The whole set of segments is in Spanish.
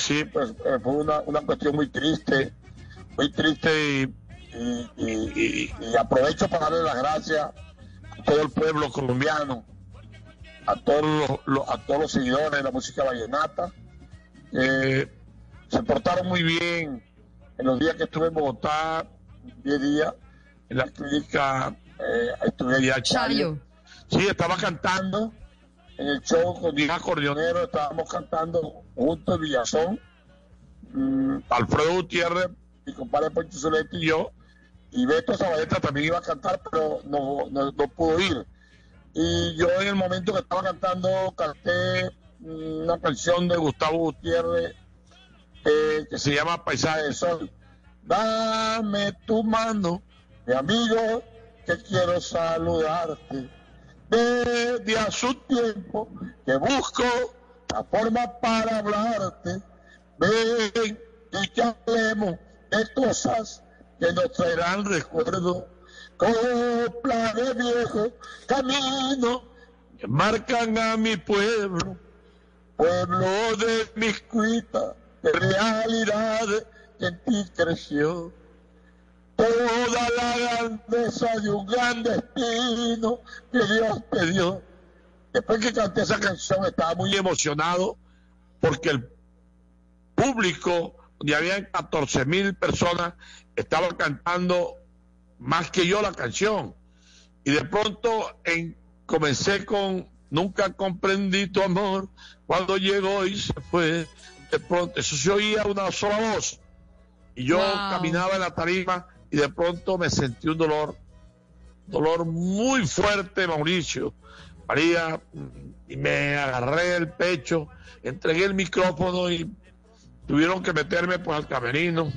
sí, pues eh, fue una, una cuestión muy triste, muy triste y, aprovecho para darle las gracias a todo el pueblo colombiano, a todos los, a todos los seguidores de la música vallenata. se portaron muy bien en los días que estuve en Bogotá, 10 días, en la clínica, eh, estuve ya Chayo. Sí, estaba cantando en el show con Diego Acordeonero, estábamos cantando juntos en Villazón, mm, Alfredo Gutiérrez, mi compadre Poncho Soletti y yo, y Beto Zabaleta también iba a cantar, pero no, no, pudo ir. Y yo en el momento que estaba cantando canté una canción de Gustavo Gutiérrez eh, que se llama Paisaje del Sol. Dame tu mano, mi amigo, que quiero saludarte. Desde a su tiempo que busco la forma para hablarte. Ven y que hablemos de cosas que nos traerán recuerdo. Copla de viejo camino que marcan a mi pueblo, pueblo de mis cuitas, de realidad que en ti creció. Toda la grandeza de un gran destino que Dios te dio. Después que canté esa canción estaba muy emocionado porque el público, donde habían 14 mil personas, estaba cantando más que yo la canción. Y de pronto en, comencé con Nunca comprendí tu amor cuando llegó y se fue. De pronto, eso se oía una sola voz. Y yo caminaba en la tarima y de pronto me sentí un dolor, dolor muy fuerte, Mauricio. María, y me agarré el pecho, entregué el micrófono y tuvieron que meterme por el camerino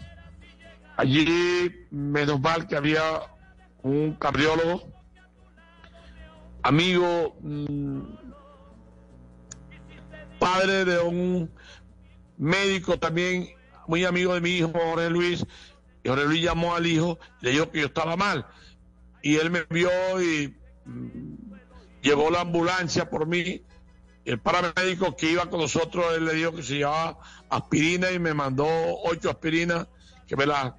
Allí, menos mal que había un cardiólogo, amigo, mm, padre de un médico también, muy amigo de mi hijo, Jorge Luis, y Jorge Luis llamó al hijo le dijo que yo estaba mal. Y él me vio y mm, llegó la ambulancia por mí. El paramédico que iba con nosotros, él le dijo que se llevaba aspirina y me mandó ocho aspirinas que me las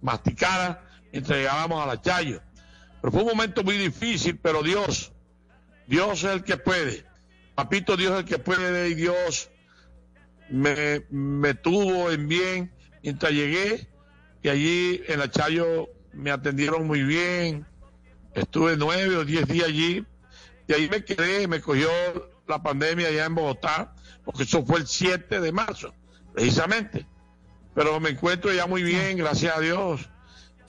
masticara mientras llegábamos a la Chayo. Pero fue un momento muy difícil, pero Dios, Dios es el que puede. Papito, Dios es el que puede y Dios me, me tuvo en bien mientras llegué y allí en la Chayo me atendieron muy bien. Estuve nueve o diez días allí y ahí me quedé, me cogió la pandemia allá en Bogotá, porque eso fue el 7 de marzo, precisamente pero me encuentro ya muy bien, gracias a Dios.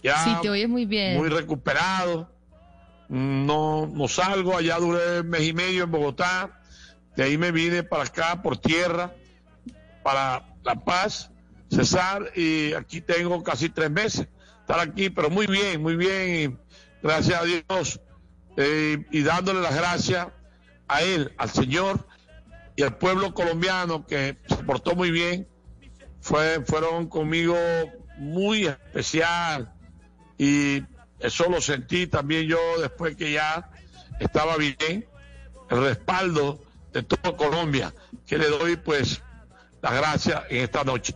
Ya sí, te oyes muy bien. Muy recuperado. No, no salgo, allá duré un mes y medio en Bogotá, de ahí me vine para acá por tierra, para La Paz, Cesar, y aquí tengo casi tres meses estar aquí, pero muy bien, muy bien, gracias a Dios, eh, y dándole las gracias a él, al Señor y al pueblo colombiano que se portó muy bien fue, fueron conmigo muy especial y eso lo sentí también yo después que ya estaba bien, el respaldo de toda Colombia, que le doy pues las gracias en esta noche.